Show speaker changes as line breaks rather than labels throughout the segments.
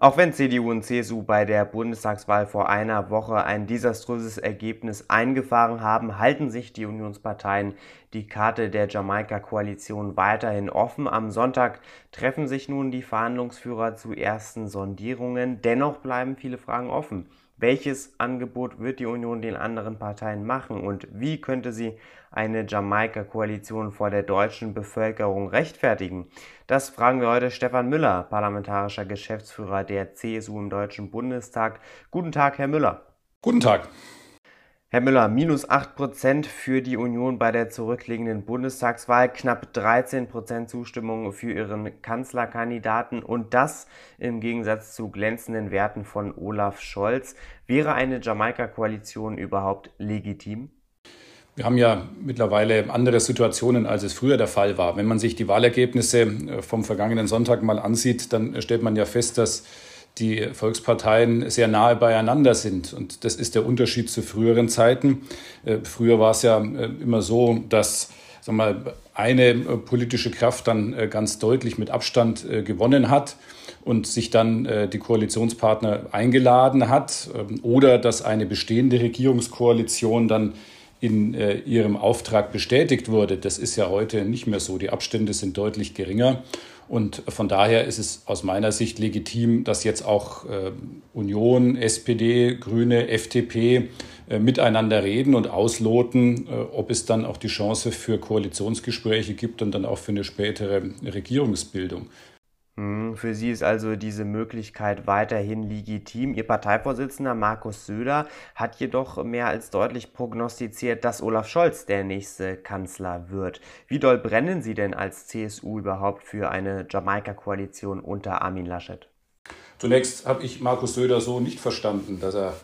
Auch wenn CDU und CSU bei der Bundestagswahl vor einer Woche ein desaströses Ergebnis eingefahren haben, halten sich die Unionsparteien die Karte der Jamaika-Koalition weiterhin offen. Am Sonntag treffen sich nun die Verhandlungsführer zu ersten Sondierungen. Dennoch bleiben viele Fragen offen. Welches Angebot wird die Union den anderen Parteien machen und wie könnte sie eine Jamaika-Koalition vor der deutschen Bevölkerung rechtfertigen? Das fragen wir heute Stefan Müller, parlamentarischer Geschäftsführer der CSU im Deutschen Bundestag. Guten Tag, Herr Müller.
Guten Tag.
Herr Müller, minus 8% für die Union bei der zurückliegenden Bundestagswahl, knapp 13% Zustimmung für ihren Kanzlerkandidaten und das im Gegensatz zu glänzenden Werten von Olaf Scholz. Wäre eine Jamaika-Koalition überhaupt legitim?
Wir haben ja mittlerweile andere Situationen, als es früher der Fall war. Wenn man sich die Wahlergebnisse äh, vom vergangenen Sonntag mal ansieht, dann stellt man ja fest, dass die Volksparteien sehr nahe beieinander sind. Und das ist der Unterschied zu früheren Zeiten. Äh, früher war es ja äh, immer so, dass sag mal, eine äh, politische Kraft dann ganz deutlich mit Abstand gewonnen hat und sich dann die Koalitionspartner eingeladen hat ähm, oder dass eine bestehende Regierungskoalition dann in ihrem Auftrag bestätigt wurde. Das ist ja heute nicht mehr so. Die Abstände sind deutlich geringer. Und von daher ist es aus meiner Sicht legitim, dass jetzt auch äh, Union, SPD, Grüne, FDP äh, miteinander reden und ausloten, äh, ob es dann auch die Chance für Koalitionsgespräche gibt und dann auch für eine spätere Regierungsbildung.
Hm, für Sie ist also diese Möglichkeit weiterhin legitim. Ihr Parteivorsitzender Markus Söder hat jedoch mehr als deutlich prognostiziert, dass Olaf Scholz der nächste Kanzler wird. Wie doll brennen Sie denn als CSU überhaupt für eine Jamaika-Koalition unter Armin Laschet?
Zunächst habe ich Markus Söder so nicht verstanden, dass er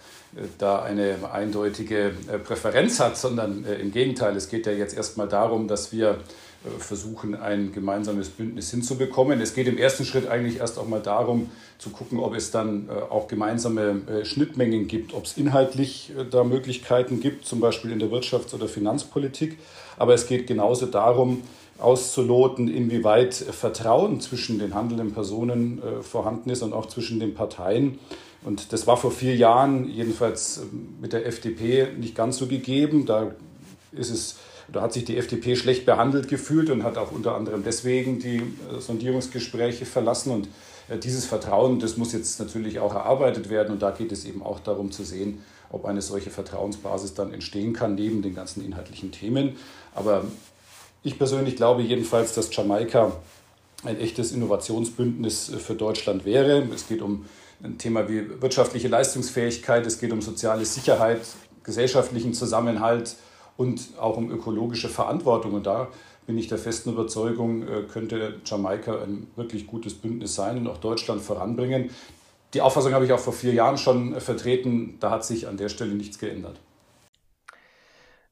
da eine eindeutige äh, Präferenz hat, sondern äh, im Gegenteil, es geht ja jetzt erstmal darum, dass wir versuchen, ein gemeinsames Bündnis hinzubekommen. Es geht im ersten Schritt eigentlich erst auch mal darum, zu gucken, ob es dann auch gemeinsame Schnittmengen gibt, ob es inhaltlich da Möglichkeiten gibt, zum Beispiel in der Wirtschafts- oder Finanzpolitik. Aber es geht genauso darum, auszuloten, inwieweit Vertrauen zwischen den handelnden Personen vorhanden ist und auch zwischen den Parteien. Und das war vor vier Jahren jedenfalls ähm, mit der FDP nicht ganz so gegeben. Da ist es da hat sich die FDP schlecht behandelt gefühlt und hat auch unter anderem deswegen die äh, Sondierungsgespräche verlassen. Und äh, dieses Vertrauen, das muss jetzt natürlich auch erarbeitet werden. Und da geht es eben auch darum zu sehen, ob eine solche Vertrauensbasis dann entstehen kann, neben den ganzen inhaltlichen Themen. Aber ich persönlich glaube jedenfalls, dass Jamaika ein echtes Innovationsbündnis äh, für Deutschland wäre. Es geht um ein Thema wie wirtschaftliche Leistungsfähigkeit, es geht um soziale Sicherheit, gesellschaftlichen Zusammenhalt und auch um ökologische Verantwortung. Und da bin ich der festen Überzeugung, äh, könnte Jamaika ein wirklich gutes Bündnis sein und auch Deutschland voranbringen. Die Auffassung habe ich auch vor vier Jahren schon vertreten. Da hat sich an der Stelle nichts geändert.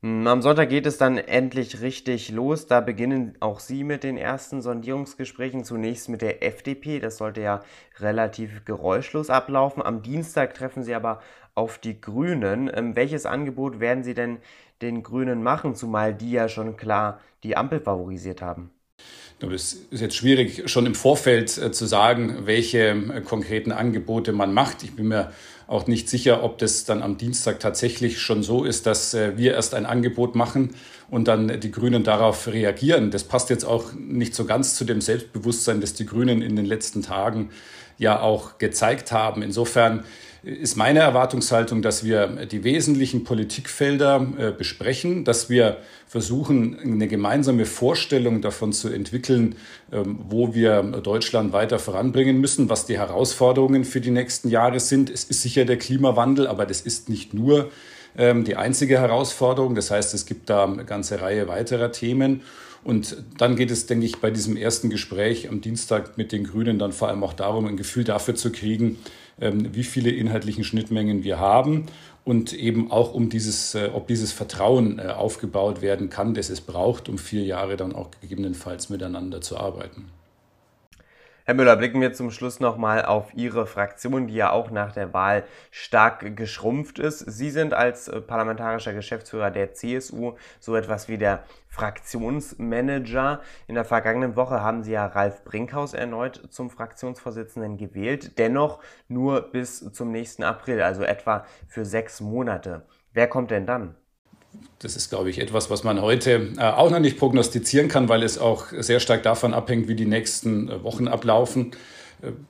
Hm, am Sonntag geht es dann endlich richtig los. Da beginnen auch Sie mit den ersten Sondierungsgesprächen. Zunächst mit der FDP. Das sollte ja relativ geräuschlos ablaufen. Am Dienstag treffen Sie aber auf die Grünen. Ähm, welches Angebot werden Sie denn den Grünen machen, zumal die ja schon klar die Ampel favorisiert haben?
Es ist jetzt schwierig, schon im Vorfeld äh, zu sagen, welche äh, konkreten Angebote man macht. Ich bin mir auch nicht sicher, ob das dann am Dienstag tatsächlich schon so ist, dass äh, wir erst ein Angebot machen und dann die Grünen darauf reagieren. Das passt jetzt auch nicht so ganz zu dem Selbstbewusstsein, das die Grünen in den letzten Tagen ja auch gezeigt haben. Insofern ist meine Erwartungshaltung, dass wir die wesentlichen Politikfelder äh, besprechen, dass wir versuchen, eine gemeinsame Vorstellung davon zu entwickeln, ähm, wo wir Deutschland weiter voranbringen müssen, was die Herausforderungen für die nächsten Jahre sind. Es ist sicher der Klimawandel, aber das ist nicht nur die einzige Herausforderung. Das heißt, es gibt da eine ganze Reihe weiterer Themen. Und dann geht es, denke ich, bei diesem ersten Gespräch am Dienstag mit den Grünen dann vor allem auch darum, ein Gefühl dafür zu kriegen, ähm, wie viele inhaltlichen Schnittmengen wir haben und eben auch um dieses, äh, ob dieses Vertrauen äh, aufgebaut werden kann, das es braucht, um vier Jahre dann auch gegebenenfalls miteinander zu arbeiten.
Herr Müller, blicken wir zum Schluss nochmal auf Ihre Fraktion, die ja auch nach der Wahl stark geschrumpft ist. Sie sind als äh, parlamentarischer Geschäftsführer der CSU so etwas wie der Fraktionsmanager. In der vergangenen Woche haben Sie ja Ralf Brinkhaus erneut zum Fraktionsvorsitzenden gewählt, dennoch nur bis zum nächsten April, also etwa für sechs Monate. Wer kommt denn dann?
Das ist, glaube ich, etwas, was man heute äh, auch noch nicht prognostizieren kann, weil es auch sehr stark davon abhängt, wie die nächsten äh, Wochen ablaufen.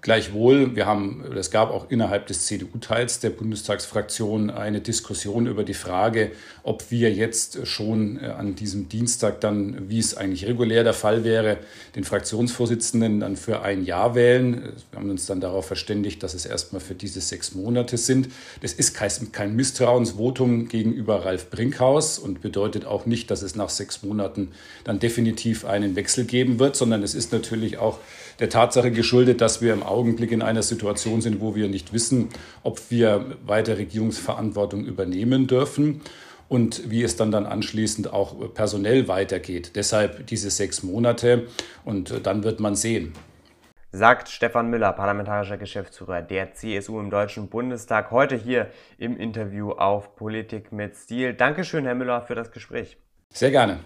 Gleichwohl, wir haben, es gab auch innerhalb des CDU-Teils der Bundestagsfraktion eine Diskussion über die Frage, ob wir jetzt schon äh, an diesem Dienstag dann, wie es eigentlich regulär der Fall wäre, den Fraktionsvorsitzenden dann für ein Jahr wählen. Wir haben uns dann darauf verständigt, dass es erstmal für diese sechs Monate sind. Das ist kein Misstrauensvotum gegenüber Ralf Brinkhaus und bedeutet auch nicht, dass es nach sechs Monaten dann definitiv einen Wechsel geben wird, sondern es ist natürlich auch der Tatsache geschuldet, dass wir im Augenblick in einer Situation sind, wo wir nicht wissen, ob wir weiter Regierungsverantwortung übernehmen dürfen und wie es dann dann anschließend auch personell weitergeht. Deshalb diese sechs Monate und dann wird man sehen.
Sagt Stefan Müller, parlamentarischer Geschäftsführer der CSU im Deutschen Bundestag, heute hier im Interview auf Politik mit Stil. Dankeschön, Herr Müller, für das Gespräch.
Sehr gerne.